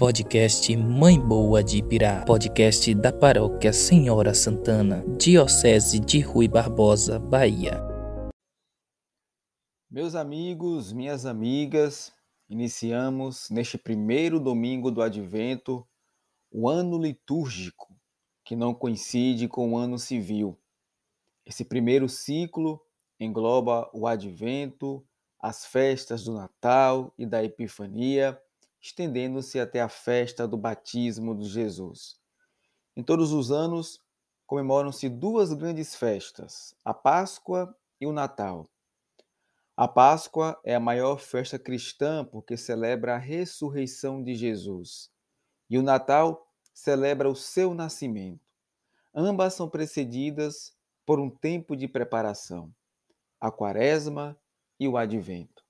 Podcast Mãe Boa de Ibirá, podcast da Paróquia Senhora Santana, Diocese de Rui Barbosa, Bahia. Meus amigos, minhas amigas, iniciamos neste primeiro domingo do Advento o ano litúrgico, que não coincide com o ano civil. Esse primeiro ciclo engloba o Advento, as festas do Natal e da Epifania estendendo-se até a festa do batismo de Jesus. Em todos os anos, comemoram-se duas grandes festas, a Páscoa e o Natal. A Páscoa é a maior festa cristã porque celebra a ressurreição de Jesus. E o Natal celebra o seu nascimento. Ambas são precedidas por um tempo de preparação, a Quaresma e o Advento.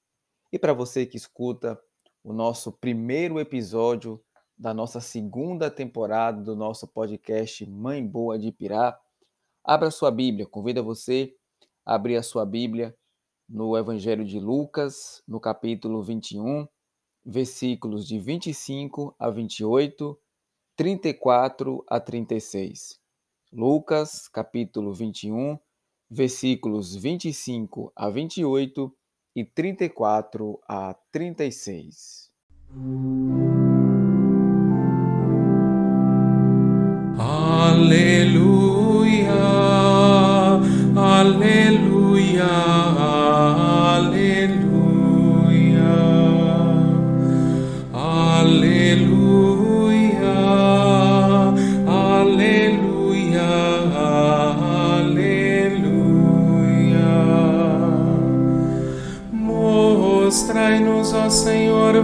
E para você que escuta o nosso primeiro episódio da nossa segunda temporada do nosso podcast Mãe Boa de Pirá. Abra sua Bíblia, convido você a abrir a sua Bíblia no Evangelho de Lucas, no capítulo 21, versículos de 25 a 28, 34 a 36. Lucas, capítulo 21, versículos 25 a 28 e 34 a 36. Aleluia,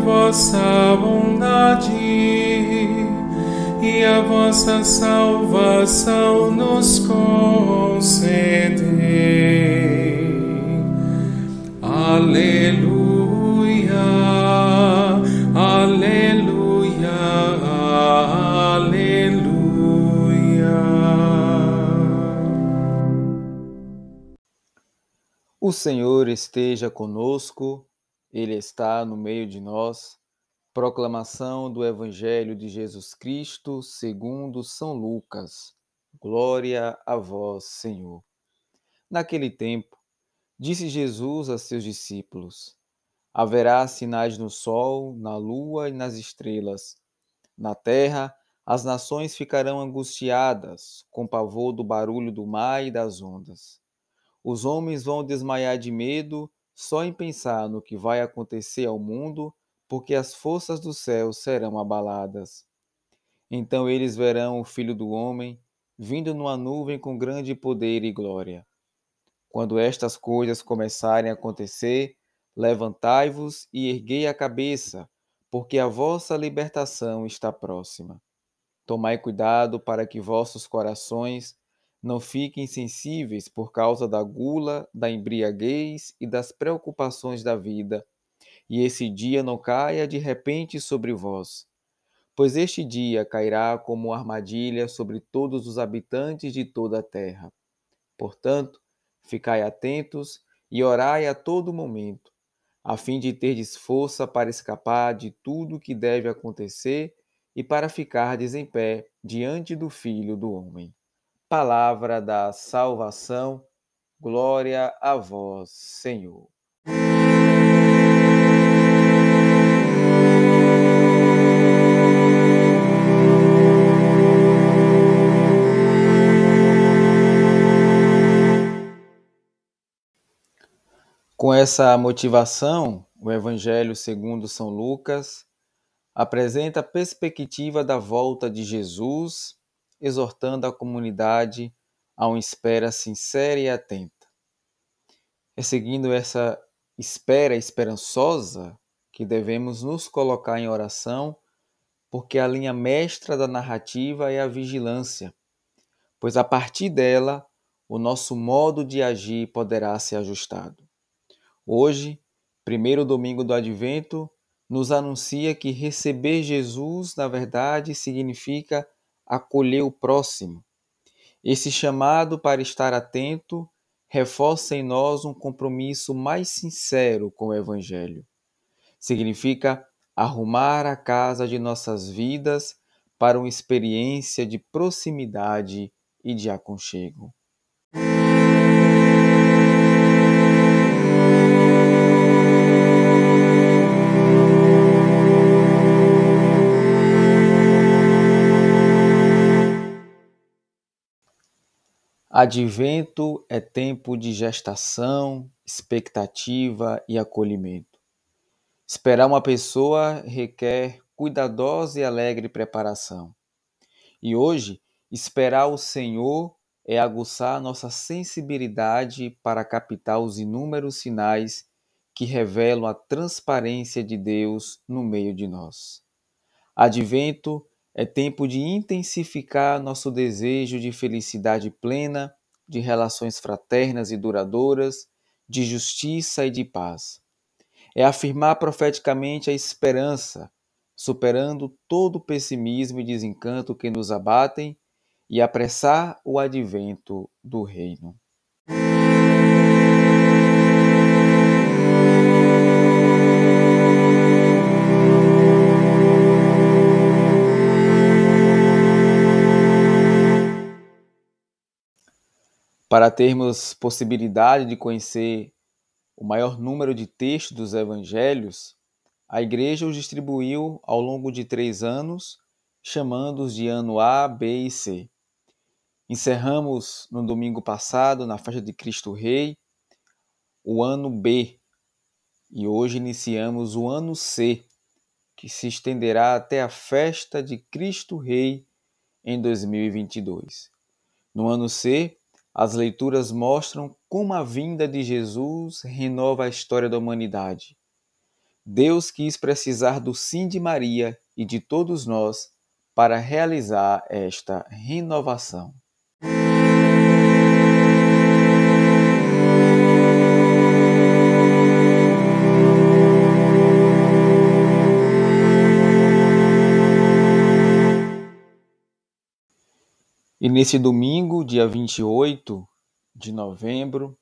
vossa bondade e a vossa salvação nos concedei. Aleluia, aleluia, aleluia. O Senhor esteja conosco, Ele está no meio de nós. Proclamação do Evangelho de Jesus Cristo segundo São Lucas. Glória a vós, Senhor. Naquele tempo, disse Jesus a seus discípulos: Haverá sinais no sol, na lua e nas estrelas. Na terra, as nações ficarão angustiadas, com pavor do barulho do mar e das ondas. Os homens vão desmaiar de medo só em pensar no que vai acontecer ao mundo porque as forças do céu serão abaladas. Então eles verão o Filho do Homem vindo numa nuvem com grande poder e glória. Quando estas coisas começarem a acontecer, levantai-vos e erguei a cabeça, porque a vossa libertação está próxima. Tomai cuidado para que vossos corações não fiquem sensíveis por causa da gula, da embriaguez e das preocupações da vida e esse dia não caia de repente sobre vós. Pois este dia cairá como armadilha sobre todos os habitantes de toda a terra. Portanto, ficai atentos e orai a todo momento, a fim de terdes força para escapar de tudo que deve acontecer e para ficardes em pé diante do Filho do Homem. Palavra da salvação, glória a vós, Senhor. Com essa motivação, o Evangelho segundo São Lucas apresenta a perspectiva da volta de Jesus, exortando a comunidade a uma espera sincera e atenta. É seguindo essa espera esperançosa que devemos nos colocar em oração, porque a linha mestra da narrativa é a vigilância, pois a partir dela o nosso modo de agir poderá ser ajustado. Hoje, primeiro domingo do Advento, nos anuncia que receber Jesus, na verdade, significa acolher o próximo. Esse chamado para estar atento reforça em nós um compromisso mais sincero com o Evangelho. Significa arrumar a casa de nossas vidas para uma experiência de proximidade e de aconchego. Advento é tempo de gestação, expectativa e acolhimento. Esperar uma pessoa requer cuidadosa e alegre preparação. E hoje, esperar o Senhor é aguçar nossa sensibilidade para captar os inúmeros sinais que revelam a transparência de Deus no meio de nós. Advento é tempo de intensificar nosso desejo de felicidade plena, de relações fraternas e duradouras, de justiça e de paz. É afirmar profeticamente a esperança, superando todo o pessimismo e desencanto que nos abatem, e apressar o advento do Reino. Para termos possibilidade de conhecer o maior número de textos dos evangelhos, a igreja os distribuiu ao longo de três anos, chamando-os de ano A, B e C. Encerramos no domingo passado, na festa de Cristo Rei, o ano B, e hoje iniciamos o ano C, que se estenderá até a festa de Cristo Rei em 2022. No ano C, as leituras mostram como a vinda de Jesus renova a história da humanidade. Deus quis precisar do sim de Maria e de todos nós para realizar esta renovação. Nesse domingo, dia 28 de novembro,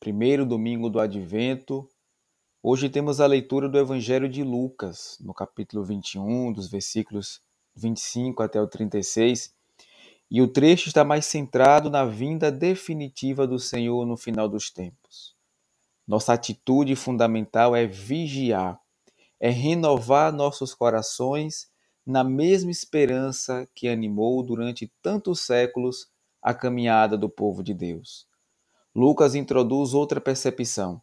primeiro domingo do Advento, hoje temos a leitura do Evangelho de Lucas, no capítulo 21, dos versículos 25 até o 36. E o trecho está mais centrado na vinda definitiva do Senhor no final dos tempos. Nossa atitude fundamental é vigiar, é renovar nossos corações na mesma esperança que animou durante tantos séculos a caminhada do povo de Deus. Lucas introduz outra percepção.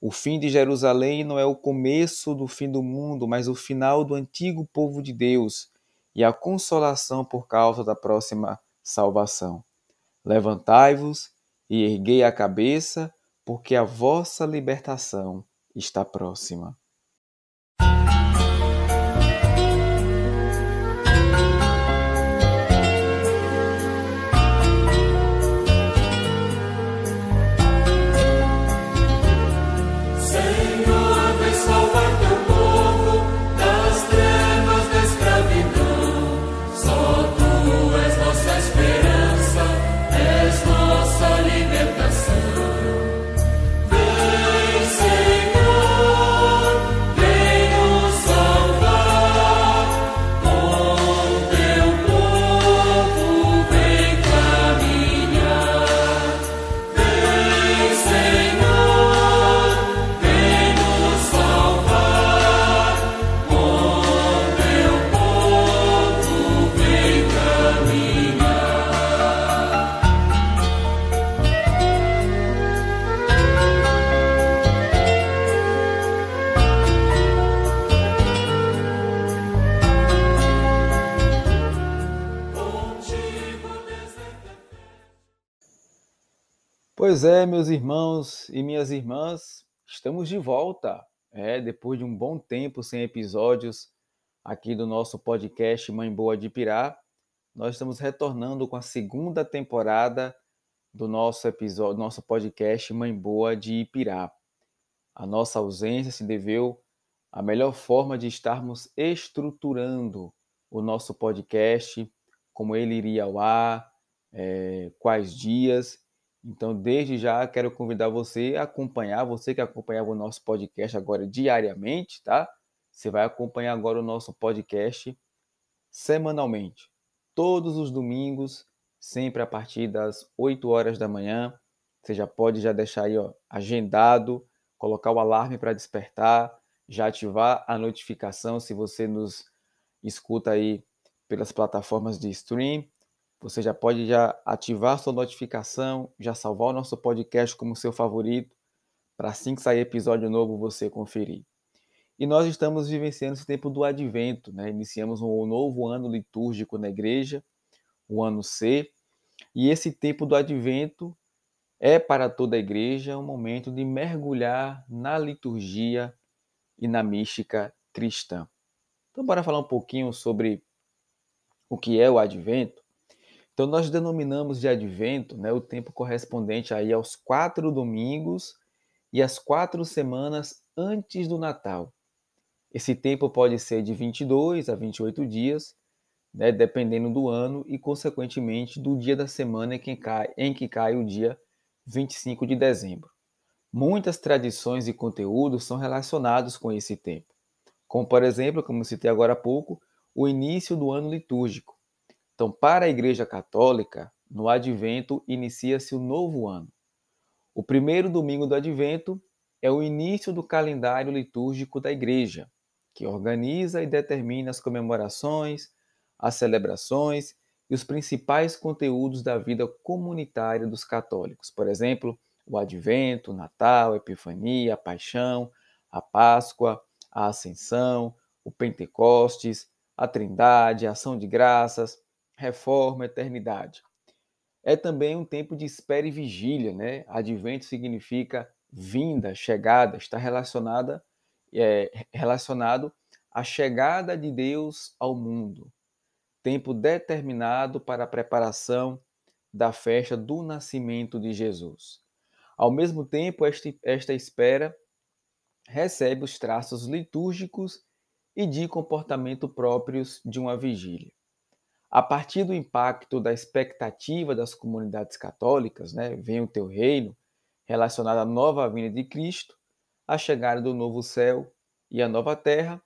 O fim de Jerusalém não é o começo do fim do mundo, mas o final do antigo povo de Deus e a consolação por causa da próxima salvação. Levantai-vos e erguei a cabeça, porque a vossa libertação está próxima. Pois é, meus irmãos e minhas irmãs, estamos de volta. É, depois de um bom tempo sem episódios aqui do nosso podcast Mãe Boa de Pirá, nós estamos retornando com a segunda temporada do nosso episódio, nosso podcast Mãe Boa de Ipirá. A nossa ausência se deveu a melhor forma de estarmos estruturando o nosso podcast, como ele iria ao ar, é, quais dias. Então, desde já, quero convidar você a acompanhar, você que acompanhava o nosso podcast agora diariamente, tá? Você vai acompanhar agora o nosso podcast semanalmente, todos os domingos, sempre a partir das 8 horas da manhã. Você já pode já deixar aí ó, agendado, colocar o alarme para despertar, já ativar a notificação se você nos escuta aí pelas plataformas de stream. Você já pode já ativar sua notificação, já salvar o nosso podcast como seu favorito, para assim que sair episódio novo você conferir. E nós estamos vivenciando esse tempo do advento, né? Iniciamos um novo ano litúrgico na igreja, o ano C, e esse tempo do advento é para toda a igreja um momento de mergulhar na liturgia e na mística cristã. Então, bora falar um pouquinho sobre o que é o advento. Então, nós denominamos de advento né, o tempo correspondente aí aos quatro domingos e as quatro semanas antes do Natal. Esse tempo pode ser de 22 a 28 dias, né, dependendo do ano e, consequentemente, do dia da semana em que cai, em que cai o dia 25 de dezembro. Muitas tradições e conteúdos são relacionados com esse tempo, como, por exemplo, como citei agora há pouco, o início do ano litúrgico. Então, para a Igreja Católica, no Advento inicia-se o novo ano. O primeiro domingo do Advento é o início do calendário litúrgico da Igreja, que organiza e determina as comemorações, as celebrações e os principais conteúdos da vida comunitária dos católicos. Por exemplo, o Advento, o Natal, a Epifania, a Paixão, a Páscoa, a Ascensão, o Pentecostes, a Trindade, a Ação de Graças, Reforma, Eternidade. É também um tempo de espera e vigília, né? Advento significa vinda, chegada, está relacionada é, relacionado à chegada de Deus ao mundo tempo determinado para a preparação da festa do nascimento de Jesus. Ao mesmo tempo, esta espera recebe os traços litúrgicos e de comportamento próprios de uma vigília. A partir do impacto da expectativa das comunidades católicas, né, vem o teu reino, relacionado à nova vinda de Cristo, a chegada do novo céu e a nova terra,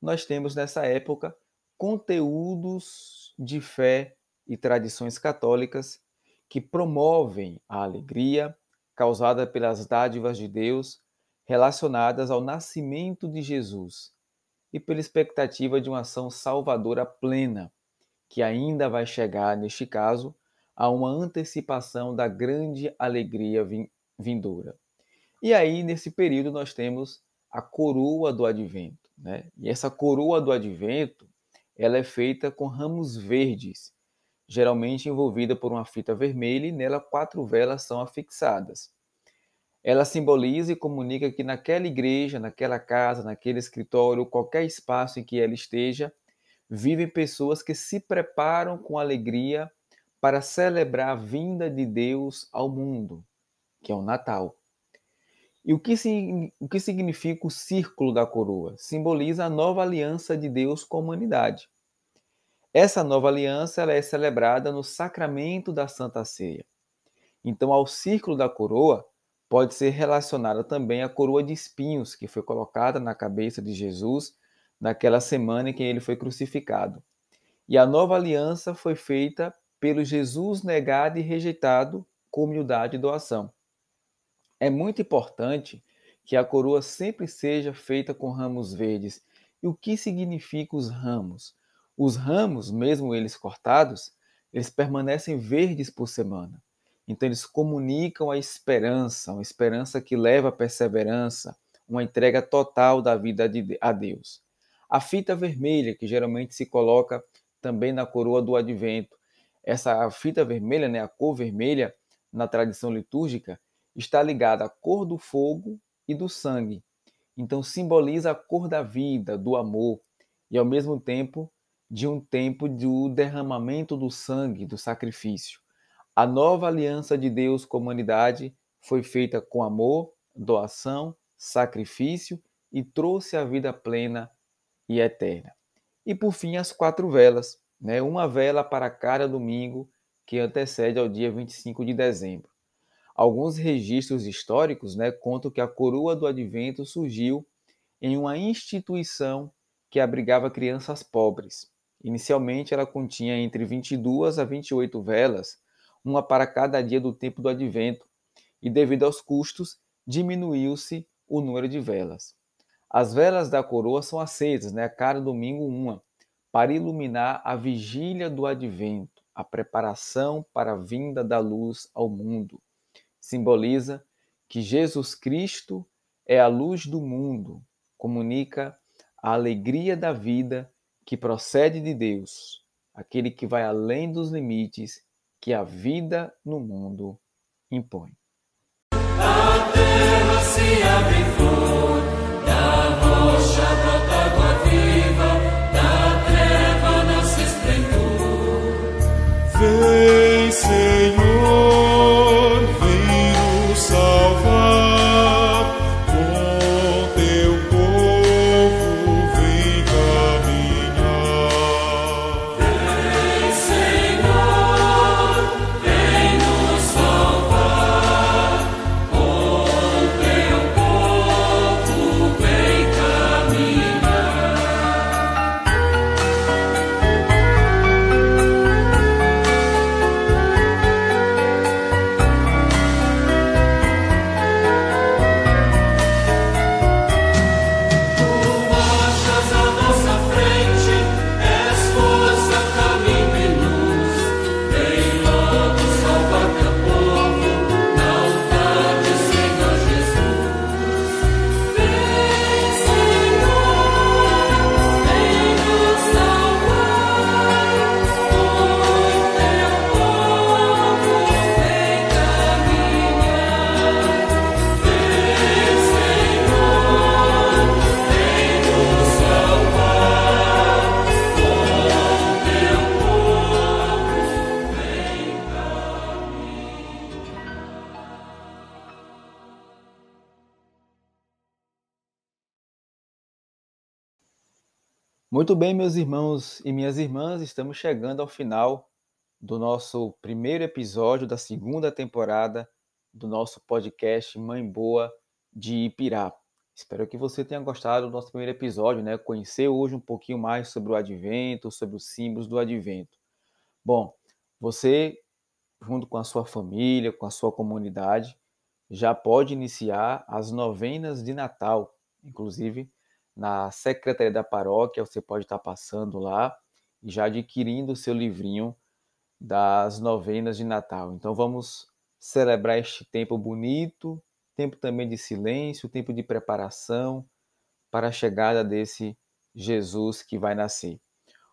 nós temos nessa época conteúdos de fé e tradições católicas que promovem a alegria causada pelas dádivas de Deus relacionadas ao nascimento de Jesus e pela expectativa de uma ação salvadora plena, que ainda vai chegar, neste caso, a uma antecipação da grande alegria vindoura. E aí, nesse período, nós temos a coroa do advento. Né? E essa coroa do advento ela é feita com ramos verdes, geralmente envolvida por uma fita vermelha e nela quatro velas são afixadas. Ela simboliza e comunica que naquela igreja, naquela casa, naquele escritório, qualquer espaço em que ela esteja, vivem pessoas que se preparam com alegria para celebrar a vinda de Deus ao mundo, que é o Natal. E o que, o que significa o círculo da coroa? Simboliza a nova aliança de Deus com a humanidade. Essa nova aliança ela é celebrada no sacramento da Santa Ceia. Então, ao círculo da coroa pode ser relacionada também a coroa de espinhos que foi colocada na cabeça de Jesus naquela semana em que ele foi crucificado. E a nova aliança foi feita pelo Jesus negado e rejeitado com humildade e doação. É muito importante que a coroa sempre seja feita com ramos verdes. E o que significa os ramos? Os ramos, mesmo eles cortados, eles permanecem verdes por semana. Então eles comunicam a esperança, uma esperança que leva à perseverança, uma entrega total da vida a Deus. A fita vermelha, que geralmente se coloca também na coroa do advento. Essa fita vermelha, né, a cor vermelha, na tradição litúrgica, está ligada à cor do fogo e do sangue. Então simboliza a cor da vida, do amor e ao mesmo tempo de um tempo do derramamento do sangue, do sacrifício. A nova aliança de Deus com a humanidade foi feita com amor, doação, sacrifício e trouxe a vida plena e eterna. E por fim, as quatro velas, né? uma vela para cada domingo que antecede ao dia 25 de dezembro. Alguns registros históricos né, contam que a coroa do advento surgiu em uma instituição que abrigava crianças pobres. Inicialmente, ela continha entre 22 a 28 velas, uma para cada dia do tempo do advento, e devido aos custos, diminuiu-se o número de velas. As velas da coroa são acesas, né, cada domingo uma, para iluminar a vigília do advento, a preparação para a vinda da luz ao mundo. Simboliza que Jesus Cristo é a luz do mundo, comunica a alegria da vida que procede de Deus, aquele que vai além dos limites que a vida no mundo impõe. A terra se abre Muito bem, meus irmãos e minhas irmãs, estamos chegando ao final do nosso primeiro episódio da segunda temporada do nosso podcast Mãe Boa de Ipirá. Espero que você tenha gostado do nosso primeiro episódio, né? Conhecer hoje um pouquinho mais sobre o advento, sobre os símbolos do advento. Bom, você, junto com a sua família, com a sua comunidade, já pode iniciar as novenas de Natal. Inclusive, na secretaria da paróquia, você pode estar passando lá e já adquirindo o seu livrinho das novenas de Natal. Então vamos celebrar este tempo bonito, tempo também de silêncio, tempo de preparação para a chegada desse Jesus que vai nascer.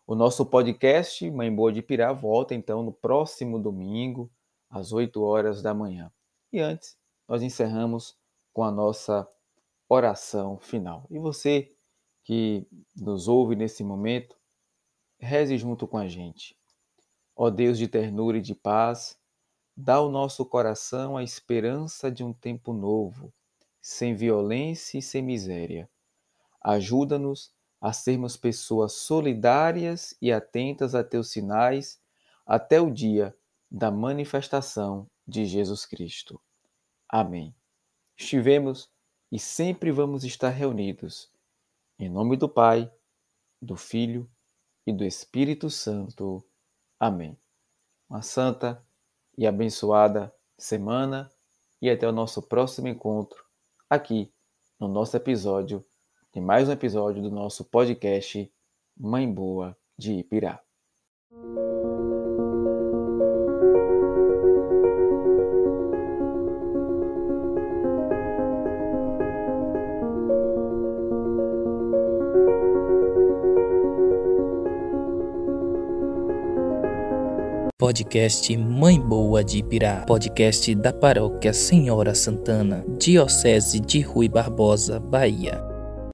O nosso podcast Mãe Boa de Pirá volta então no próximo domingo, às 8 horas da manhã. E antes, nós encerramos com a nossa oração final. E você que nos ouve nesse momento, reze junto com a gente. Ó Deus de ternura e de paz, dá ao nosso coração a esperança de um tempo novo, sem violência e sem miséria. Ajuda-nos a sermos pessoas solidárias e atentas a teus sinais até o dia da manifestação de Jesus Cristo. Amém. Estivemos e sempre vamos estar reunidos. Em nome do Pai, do Filho e do Espírito Santo. Amém. Uma santa e abençoada semana e até o nosso próximo encontro aqui no nosso episódio, de mais um episódio do nosso podcast Mãe Boa de Ipirá. Podcast Mãe Boa de Ipirá. Podcast da Paróquia Senhora Santana, Diocese de Rui Barbosa, Bahia.